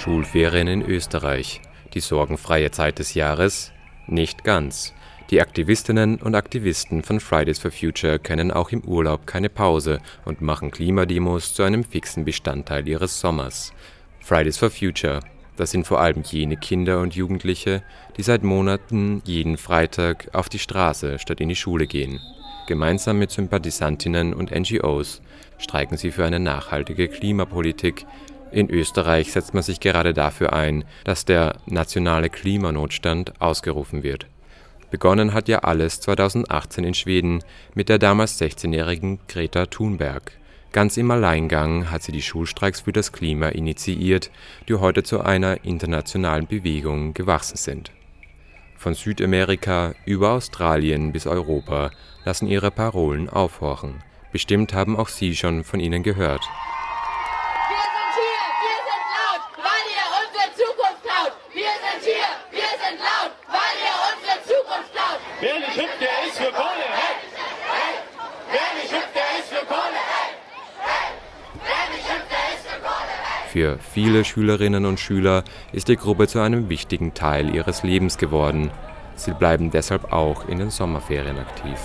Schulferien in Österreich. Die sorgenfreie Zeit des Jahres? Nicht ganz. Die Aktivistinnen und Aktivisten von Fridays for Future kennen auch im Urlaub keine Pause und machen Klimademos zu einem fixen Bestandteil ihres Sommers. Fridays for Future, das sind vor allem jene Kinder und Jugendliche, die seit Monaten jeden Freitag auf die Straße statt in die Schule gehen. Gemeinsam mit Sympathisantinnen und NGOs streiken sie für eine nachhaltige Klimapolitik, in Österreich setzt man sich gerade dafür ein, dass der nationale Klimanotstand ausgerufen wird. Begonnen hat ja alles 2018 in Schweden mit der damals 16-jährigen Greta Thunberg. Ganz im Alleingang hat sie die Schulstreiks für das Klima initiiert, die heute zu einer internationalen Bewegung gewachsen sind. Von Südamerika über Australien bis Europa lassen ihre Parolen aufhorchen. Bestimmt haben auch Sie schon von ihnen gehört. Nicht hüpft, der ist für Kohle. Hey! Für viele Schülerinnen und Schüler ist die Gruppe zu einem wichtigen Teil ihres Lebens geworden. Sie bleiben deshalb auch in den Sommerferien aktiv.